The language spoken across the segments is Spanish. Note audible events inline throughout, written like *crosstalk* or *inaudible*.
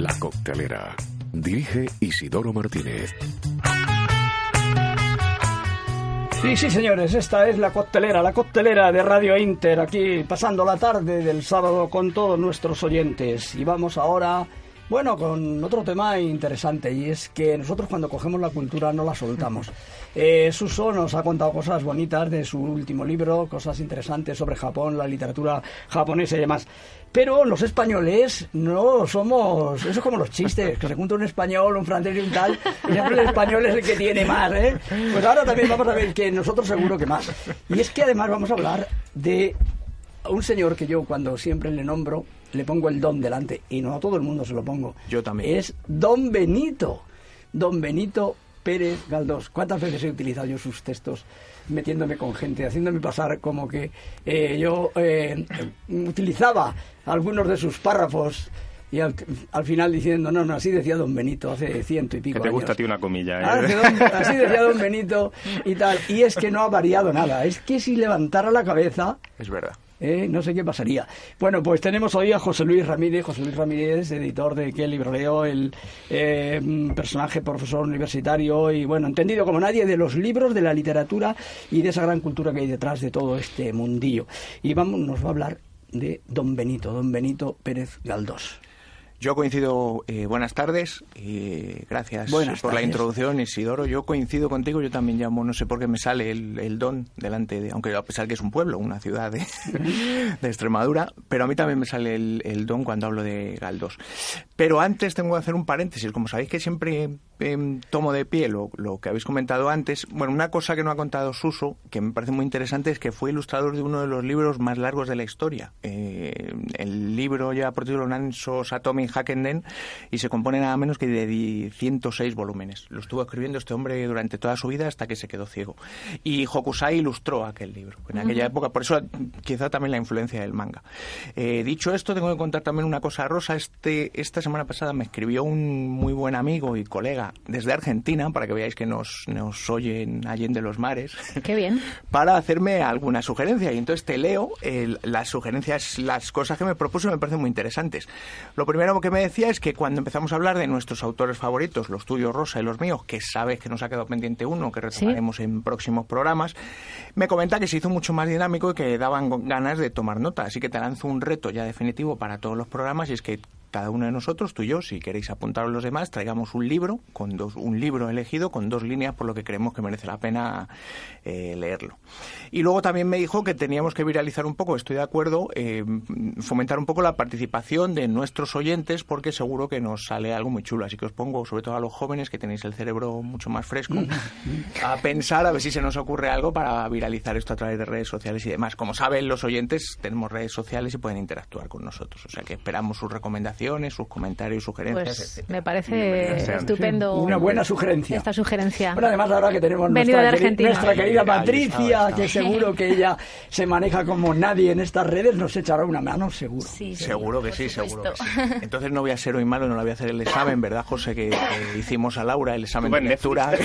La Coctelera. Dirige Isidoro Martínez. Sí, sí, señores, esta es la coctelera, la coctelera de Radio Inter, aquí pasando la tarde del sábado con todos nuestros oyentes. Y vamos ahora, bueno, con otro tema interesante, y es que nosotros cuando cogemos la cultura no la soltamos. *laughs* Eh, Suso nos ha contado cosas bonitas de su último libro, cosas interesantes sobre Japón, la literatura japonesa y demás. Pero los españoles no somos. Eso es como los chistes, que se junta un español, un francés y un tal, y siempre el español es el que tiene más, ¿eh? Pues ahora también vamos a ver que nosotros seguro que más. Y es que además vamos a hablar de un señor que yo cuando siempre le nombro, le pongo el don delante, y no a todo el mundo se lo pongo. Yo también. Es Don Benito. Don Benito Pérez Galdós. ¿Cuántas veces he utilizado yo sus textos metiéndome con gente, haciéndome pasar como que eh, yo eh, utilizaba algunos de sus párrafos y al, al, final diciendo, no, no, así decía don Benito hace ciento y pico Que te años. gusta a ti una comilla, ¿eh? Ah, don- así decía don Benito y tal. Y es que no ha variado nada. Es que si levantara la cabeza, Es verdad. Eh, no sé qué pasaría. Bueno, pues tenemos hoy a José Luis Ramírez. José Luis Ramírez, editor de ¿Qué libro leo? El eh, personaje profesor universitario y, bueno, entendido como nadie de los libros, de la literatura y de esa gran cultura que hay detrás de todo este mundillo. Y vamos, nos va a hablar de don Benito, don Benito Pérez Galdós. Yo coincido, eh, buenas tardes, y gracias Buenas por la introducción, Isidoro. Yo coincido contigo, yo también llamo, no sé por qué me sale el, el don delante de, aunque a pesar que es un pueblo, una ciudad de, *laughs* de Extremadura, pero a mí también me sale el, el don cuando hablo de Galdós. Pero antes tengo que hacer un paréntesis, como sabéis que siempre em, tomo de pie lo, lo que habéis comentado antes, bueno, una cosa que no ha contado Suso, que me parece muy interesante, es que fue ilustrador de uno de los libros más largos de la historia. Eh, el libro lleva por título Nanso Satomi Hackenden y se compone nada menos que de di- 106 volúmenes. Lo estuvo escribiendo este hombre durante toda su vida hasta que se quedó ciego. Y Hokusai ilustró aquel libro en aquella época, por eso quizá también la influencia del manga. Eh, dicho esto, tengo que contar también una cosa rosa. Este, esta semana pasada me escribió un muy buen amigo y colega desde Argentina, para que veáis que nos, nos oyen allende los mares *laughs* Qué bien. para hacerme alguna sugerencia. Y entonces te leo el- las sugerencias, las cosas que me propuso y me parecen muy interesantes. Lo primero que me decía es que cuando empezamos a hablar de nuestros autores favoritos, los tuyos, Rosa, y los míos, que sabes que nos ha quedado pendiente uno, que retomaremos en próximos programas, me comenta que se hizo mucho más dinámico y que daban ganas de tomar nota. Así que te lanzo un reto ya definitivo para todos los programas y es que cada uno de nosotros, tú y yo, si queréis apuntaros los demás, traigamos un libro, con dos, un libro elegido con dos líneas por lo que creemos que merece la pena eh, leerlo. Y luego también me dijo que teníamos que viralizar un poco, estoy de acuerdo, eh, fomentar un poco la participación de nuestros oyentes porque seguro que nos sale algo muy chulo. Así que os pongo, sobre todo a los jóvenes que tenéis el cerebro mucho más fresco, *laughs* a pensar a ver si se nos ocurre algo para viralizar esto a través de redes sociales y demás. Como saben los oyentes, tenemos redes sociales y pueden interactuar con nosotros. O sea que esperamos sus recomendaciones, sus comentarios, sugerencias. Pues etcétera. me parece estupendo. Una buena sugerencia. Esta sugerencia. Bueno, además ahora que tenemos Venido nuestra, de queri- Argentina. nuestra querida Patricia, que seguro que ella se maneja como nadie en estas redes, nos echará una mano, seguro. Sí, sí, Seguro que sí, seguro que sí. *laughs* Entonces no voy a ser hoy malo, no le voy a hacer el examen, ¿verdad, José? Que, que hicimos a Laura el examen de lectura. *laughs*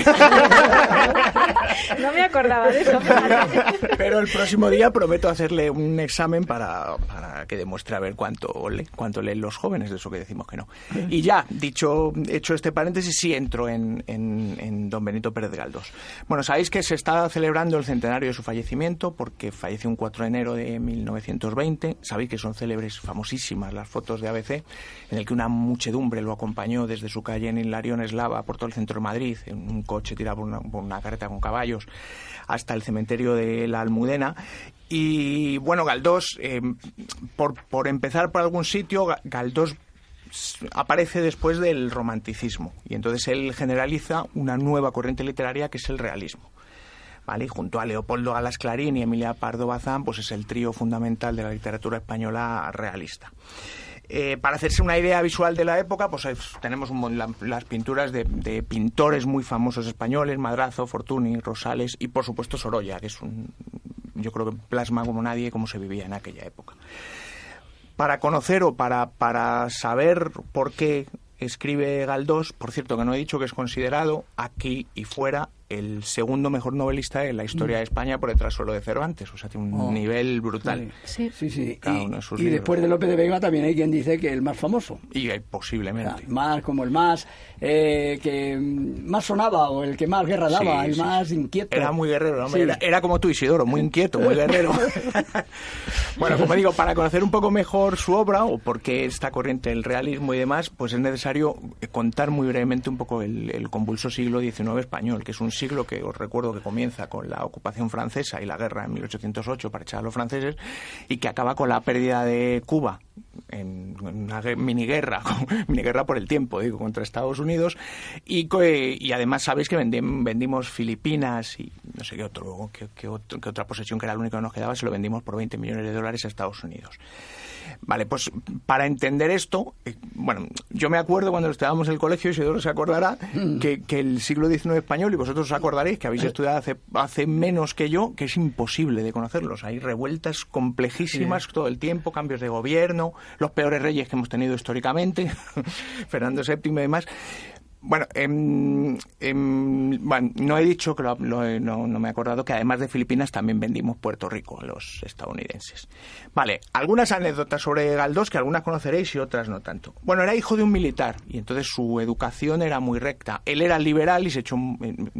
No me acordaba de eso. *laughs* Pero el próximo día prometo hacerle un examen para, para que demuestre a ver cuánto, lee, cuánto leen los jóvenes, de eso que decimos que no. Y ya, dicho, hecho este paréntesis, sí entro en, en, don Benito Pérez Galdós. Bueno, sabéis que se está celebrando el centenario de su fallecimiento porque falleció un 4 de enero de 1920. Sabéis que son célebres, famosísimas las fotos de ABC, en el que una muchedumbre lo acompañó desde su calle en Hilarión Eslava por todo el centro de Madrid, en un coche tirado por una carreta con caballos, hasta el cementerio de la Almudena. Y bueno, Galdós, eh, por, por empezar por algún sitio, Ga- Galdós aparece después del romanticismo y entonces él generaliza una nueva corriente literaria que es el realismo. ¿Vale? Y junto a Leopoldo Galas Clarín y Emilia Pardo Bazán, pues es el trío fundamental de la literatura española realista. Eh, para hacerse una idea visual de la época, pues tenemos un las pinturas de, de pintores muy famosos españoles, Madrazo, Fortuny, Rosales y por supuesto Sorolla, que es un, yo creo que plasma como nadie cómo se vivía en aquella época. Para conocer o para, para saber por qué escribe Galdós, por cierto que no he dicho que es considerado aquí y fuera el segundo mejor novelista en la historia de España por detrás solo de Cervantes. O sea, tiene un Oh. nivel brutal. Sí. Sí, sí. Cada uno de sus y después de Lope de Vega también hay quien dice que el más famoso. Y eh, O posiblemente. sea, más como el más eh, que mm, más sonaba o el que más guerra daba, Sí, el sí, más sí. inquieto. Era muy guerrero, ¿no? Sí. era, era como tú, Isidoro, muy inquieto, muy guerrero. *laughs* bueno, como digo, para conocer un poco mejor su obra o por qué esta corriente del realismo y demás, pues es necesario contar muy brevemente un poco el, el convulso siglo XIX español, que es un siglo que os recuerdo que comienza con la ocupación francesa y la guerra en 1808 para echar a los franceses y que acaba con la pérdida de Cuba en una gue- miniguerra, *laughs* miniguerra por el tiempo, digo, contra Estados Unidos. Y, y además sabéis que vendi- vendimos Filipinas y no sé qué otro, qué, qué otro- qué otra posesión que era lo único que nos quedaba, se lo vendimos por 20 millones de dólares a Estados Unidos. Vale, pues para entender esto, eh, bueno, yo me acuerdo cuando estábamos en el colegio, Isidoro se acordará, que, que el siglo XIX español, y vosotros os acordaréis que habéis estudiado hace, hace menos que yo, que es imposible de conocerlos. Hay revueltas complejísimas todo el tiempo, cambios de gobierno, los peores reyes que hemos tenido históricamente, *laughs* Fernando VII y demás. Bueno, em, em, bueno, no he dicho que lo- lo no, me he acordado que además de Filipinas también vendimos Puerto Rico a los estadounidenses. Vale, algunas anécdotas sobre Galdós que algunas conoceréis y otras no tanto. Bueno, era hijo de un militar y entonces su educación era muy recta. Él era liberal y se, echó,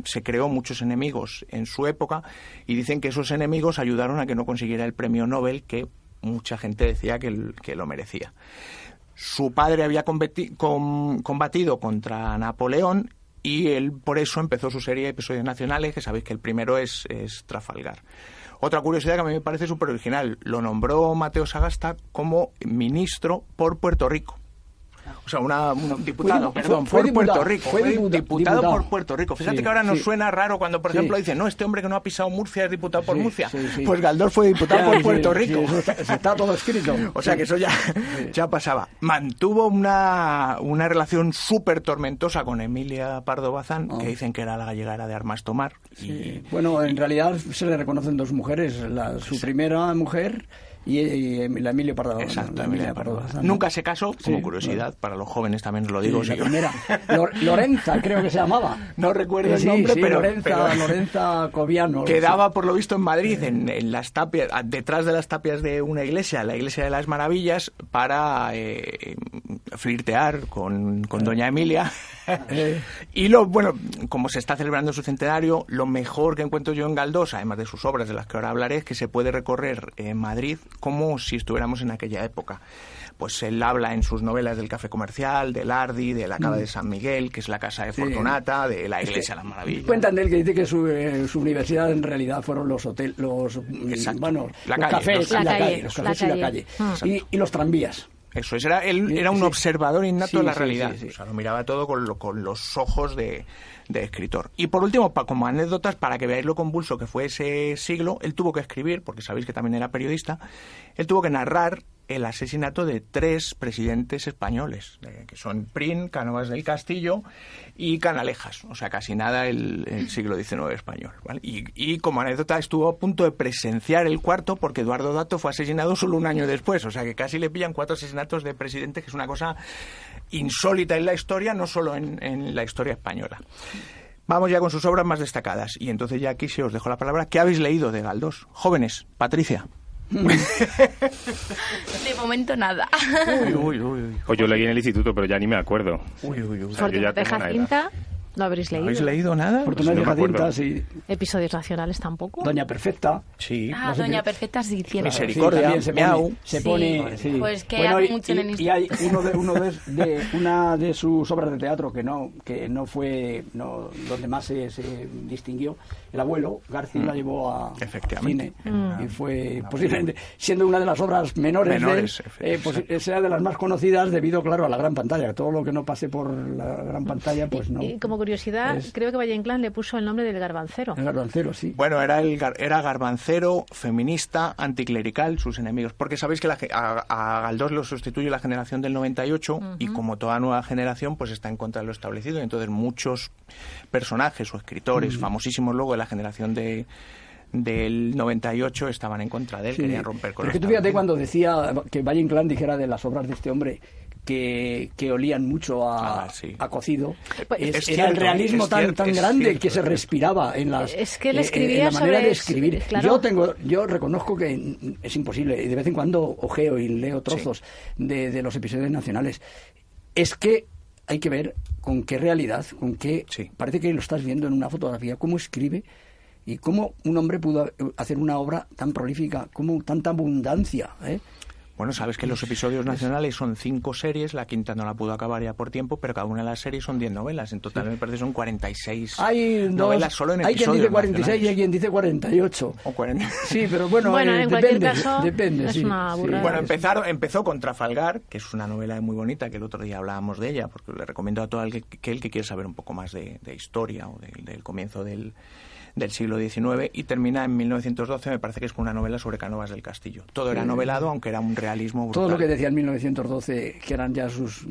se creó muchos enemigos en su época y dicen que esos enemigos ayudaron a que no consiguiera el premio Nobel que mucha gente decía que, que lo merecía. Su padre había combatido contra Napoleón y él por eso empezó su serie de episodios nacionales, que sabéis que el primero es, es Trafalgar. Otra curiosidad que a mí me parece súper original, lo nombró Mateo Sagasta como ministro por Puerto Rico. O sea, una, un diputado, fue- perdón, fue por Puerto Rico. fue Fue diputa- diputado, diputado. por Puerto Rico. Fíjate Sí, que ahora nos sí. suena raro cuando, por Sí. ejemplo, dicen, no, este hombre que no ha pisado Murcia es diputado por Murcia. Pues Galdós fue diputado por Puerto Rico. está, todo escrito. *laughs* O sea que eso ya, ya pasaba. Mantuvo una, una relación súper tormentosa con Emilia Pardo Bazán, Oh. que dicen que era la gallegara de Armas Tomar. Y, Bueno, en realidad se le reconocen dos mujeres, la- su primera mujer y, y la Emilio Pardo. Exacto, la Emilia Pardo. Nunca se casó, como Sí, curiosidad, para los jóvenes también lo Sí, digo. la sí. primera. Lor- Lorenza, creo que se llamaba. *laughs* No recuerdo el nombre, pero, Lorenza, pero Lorenza Coviano. quedaba por lo visto en Madrid, en, en las tapias, detrás de las tapias de una iglesia, la iglesia de las Maravillas, para eh, flirtear con, con doña Emilia. Eh. *laughs* y lo bueno, como se está celebrando su centenario, lo mejor que encuentro yo en Galdós, además de sus obras de las que ahora hablaré, es que se puede recorrer en Madrid como si estuviéramos en aquella época. Pues él habla en sus novelas del café comercial, del Ardi, de la cava de San Miguel, que es la casa de Mm. Fortunata, de la iglesia de las Maravillas. Cuentan de él que dice que su, eh, su universidad en realidad fueron los hoteles, los, mm, Exacto. bueno, La los calle, cafés, los- La la calle, calle, los la cafés y la calle. calle. Y, y los tranvías. Eso es, era, él era un sí. observador innato Sí, de la sí, realidad. O sea, lo miraba todo con, lo- con los ojos de, de escritor. Y por último, pa- como anécdotas, para que veáis lo convulso que fue ese siglo, él tuvo que escribir, porque sabéis que también era periodista, él tuvo que narrar el asesinato de tres presidentes españoles, eh, que son Prin, Cánovas del Castillo y Canalejas. O sea, casi nada el, siglo XIX español. y como anécdota estuvo a punto de presenciar el cuarto porque Eduardo Dato fue asesinado solo un año después. O sea, que casi le pillan cuatro asesinatos de presidentes, que es una cosa insólita en la historia, no solo en, en la historia española. Vamos ya con sus obras más destacadas. Y entonces ya aquí se os dejo la palabra. ¿Qué habéis leído de Galdós? Jóvenes, Patricia. *laughs* De momento nada. Uy, uy, uy, uy. Pues yo leí en el instituto, pero ya ni me acuerdo. Uy, uy, uy. O sea, yo ya Fortuna de tengo una edad. ¿Lo habréis leído? ¿Habéis leído nada? Fortuna no de acuerdo. Jacinta, sí. Episodios nacionales tampoco. Doña Perfecta. Sí. Ah, No sé Doña Perfecta sí hicieron. Misericordia. Misericordia, se pone, se Sí, pone sí. pues que Bueno, hace y, mucho en el y- y hay uno de, uno de, de- una de sus obras de teatro que no que no fue no, donde más se, se distinguió el abuelo García la llevó a Mm. Efectivamente. cine y fue posiblemente siendo una de las obras menores, de Menores, eh, pues, exacto. sea de las más conocidas debido claro a la gran pantalla todo lo que no pase por la gran pantalla pues no Y como curiosidad, Es- creo que Valle Inclán le puso el nombre del garbancero. el garbancero sí Bueno, era, el, gar- era garbancero, feminista, anticlerical, sus enemigos. Porque sabéis que la ge- a, a Galdós lo sustituye la generación del 98 y como toda nueva generación pues está en contra de lo establecido. Y entonces muchos personajes o escritores famosísimos luego de la generación de, del 98 estaban en contra de él, Sí. querían romper con Pero es que esta tú fíjate cuando decía que Valle Inclán dijera de las obras de este hombre que, que olían mucho a, Ah, sí. a cocido. Pues- Es- Es era el cierto, realismo es tan, cierto, tan grande cierto, que se es cierto. respiraba en las Es que él eh, escribía en la manera sobre- de escribir. claro. Yo tengo, yo reconozco que es imposible y de vez en cuando ojeo y leo trozos de, de los episodios nacionales. Es que hay que ver con qué realidad, con qué Sí. parece que lo estás viendo en una fotografía, cómo escribe y cómo un hombre pudo hacer una obra tan prolífica, cómo tanta abundancia. ¿eh? Bueno, sabes que los episodios nacionales son cinco series, la quinta no la pudo acabar ya por tiempo, pero cada una de las series son 10 novelas. En total me parece son 46 Hay, dos- novelas solo en hay quien episodios dice 46 y hay nacionales. quien dice 48. O 40. Sí, pero bueno, Bueno, eh, en cualquier depende, caso, depende, es sí, una sí. burrada. Bueno, empezaron, empezó con Trafalgar, que es una novela muy bonita, que el otro día hablábamos de ella, porque le recomiendo a todo el que, que el que quiere saber un poco más de, de historia o del comienzo del, del siglo XIX, y termina en 1912, me parece que es con una novela sobre Cánovas del Castillo. Todo era novelado, aunque era un realismo brutal. Todo lo que decía en 1912, que eran ya sus,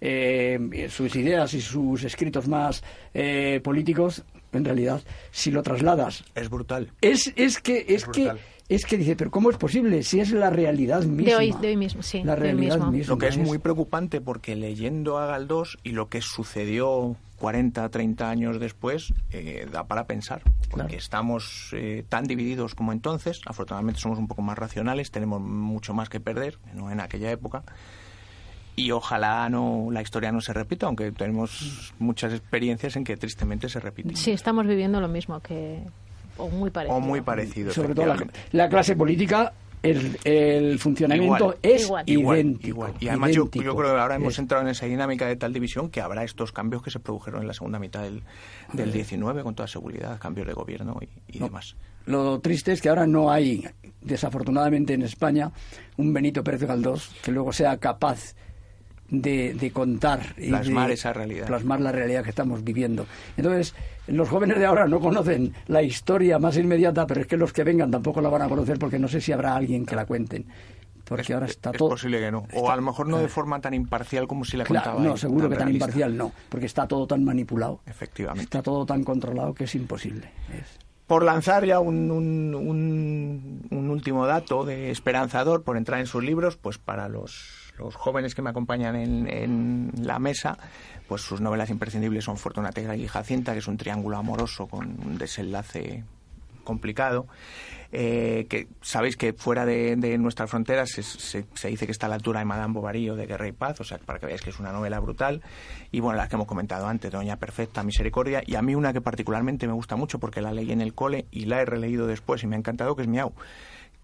eh, sus ideas y sus escritos más eh, políticos, en realidad, si lo trasladas, Es brutal. es, es que es, que. Es que dice, pero ¿cómo es posible si es la realidad misma? De hoy, de hoy mismo, sí. La realidad mismo. misma. Lo que es muy preocupante porque leyendo a Galdós y lo que sucedió 40, 30 años después, eh, da para pensar. Porque Claro. estamos eh, tan divididos como entonces. Afortunadamente somos un poco más racionales, tenemos mucho más que perder, no en aquella época. Y ojalá no la historia no se repita, aunque tenemos muchas experiencias en que tristemente se repite. Sí, estamos viviendo lo mismo que... O muy parecido. O muy parecido. Sobre todo la, clase política, el, el funcionamiento Igual. es Igual. Idéntico. igual. Y además yo, idéntico. yo creo que ahora hemos Es- entrado en esa dinámica de tal división que habrá estos cambios que se produjeron en la segunda mitad del, del 19 con toda seguridad, cambios de gobierno y, y No. demás. Lo triste es que ahora no hay, desafortunadamente en España, un Benito Pérez Galdós que luego sea capaz de, de contar y Plasmar de esa realidad. plasmar la realidad que estamos viviendo. Entonces, los jóvenes de ahora no conocen la historia más inmediata, pero es que los que vengan tampoco la van a conocer porque no sé si habrá alguien que la cuenten. Porque es, ahora está es todo... posible que no. O está- a lo mejor no de forma tan imparcial como si la Claro, contaba. no, seguro que tan realista. imparcial no, porque está todo tan manipulado, Efectivamente. está todo tan controlado que es imposible. Es- Por lanzar ya un, un- un último dato de esperanzador, por entrar en sus libros, pues para los, los jóvenes que me acompañan en, en la mesa, pues sus novelas imprescindibles son Fortuna Tegra y Jacinta, que es un triángulo amoroso con un desenlace complicado. eh, que sabéis que fuera de, de nuestras fronteras se, se- se dice que está a la altura de Madame Bovary o de Guerra y Paz, o sea, para que veáis que es una novela brutal. Y bueno, las que hemos comentado antes, Doña Perfecta, Misericordia, y a mí una que particularmente me gusta mucho porque la leí en el cole y la he releído después y me ha encantado, que es Miau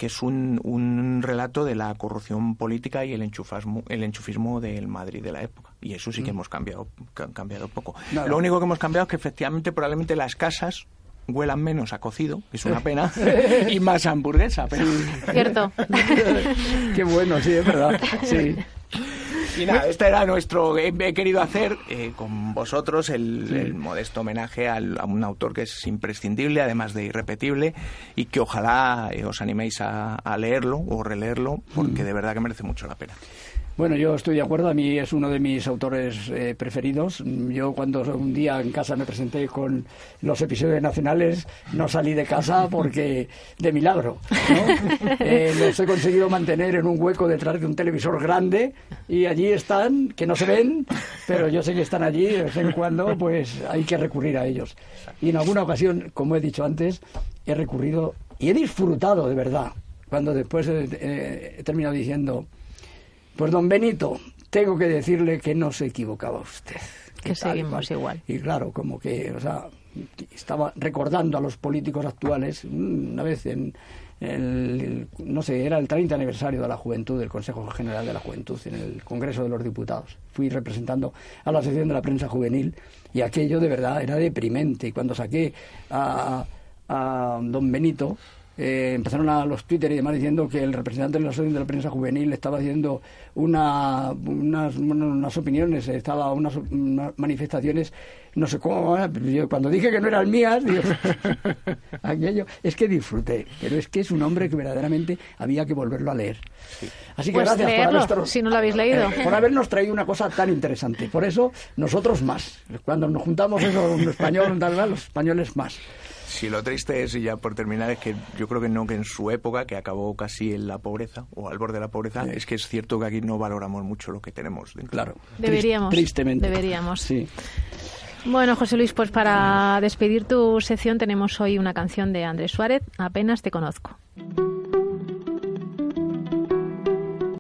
que es un, un relato de la corrupción política y el enchufasmo, el enchufismo del Madrid de la época. Y eso sí que hemos cambiado, ca- cambiado poco. Nada. Lo único que hemos cambiado es que efectivamente probablemente las casas huelan menos a cocido, que es una *laughs* pena, y más a hamburguesa. Pero... Cierto. *laughs* Qué bueno, sí, es verdad. Sí. *laughs* Y nada, este era nuestro. He, he querido hacer eh, con vosotros el, el modesto homenaje al- a un autor que es imprescindible, además de irrepetible, y que ojalá eh, os animéis a, a leerlo o releerlo, porque de verdad que merece mucho la pena. Bueno, yo estoy de acuerdo. A mí es uno de mis autores eh, preferidos. Yo cuando un día en casa me presenté con los episodios nacionales, no salí de casa porque de milagro. ¿no? *laughs* Eh, los he conseguido mantener en un hueco detrás de un televisor grande y allí están, que no se ven, pero yo sé que están allí. De vez en cuando, pues hay que recurrir a ellos. Y en alguna ocasión, como he dicho antes, he recurrido y he disfrutado de verdad. Cuando después eh, he terminado diciendo. Pues don Benito, tengo que decirle que no se equivocaba usted. Que tal, seguimos cual. igual. Y claro, como que, o sea, estaba recordando a los políticos actuales, mm, una vez en el, no sé, era el 30 aniversario de la juventud, del Consejo General de la Juventud, en el Congreso de los Diputados. Fui representando a la sección de la prensa juvenil y aquello de verdad era deprimente. Y cuando saqué a, a don Benito, eh, empezaron a los Twitter y demás diciendo que el representante de la asociación de la prensa juvenil estaba haciendo una, unas, unas opiniones, estaba unas, unas manifestaciones, no sé cómo, yo cuando dije que no eran mías, digo, *laughs* aquello, es que disfruté, pero es que es un hombre que verdaderamente había que volverlo a leer. Así que pues gracias por, habernos, si no lo habéis eh, leído. por habernos traído una cosa tan interesante. Por eso, nosotros más. Cuando nos juntamos eso, un español, tal los españoles más. Sí, lo triste es, y ya por terminar, es que yo creo que no que en su época, que acabó casi en la pobreza o al borde de la pobreza, es que es cierto que aquí no valoramos mucho lo que tenemos. Dentro. Claro. Deberíamos. Tristemente. Deberíamos. Sí. Bueno, José Luis, pues para despedir tu sección tenemos hoy una canción de Andrés Suárez, Apenas te conozco.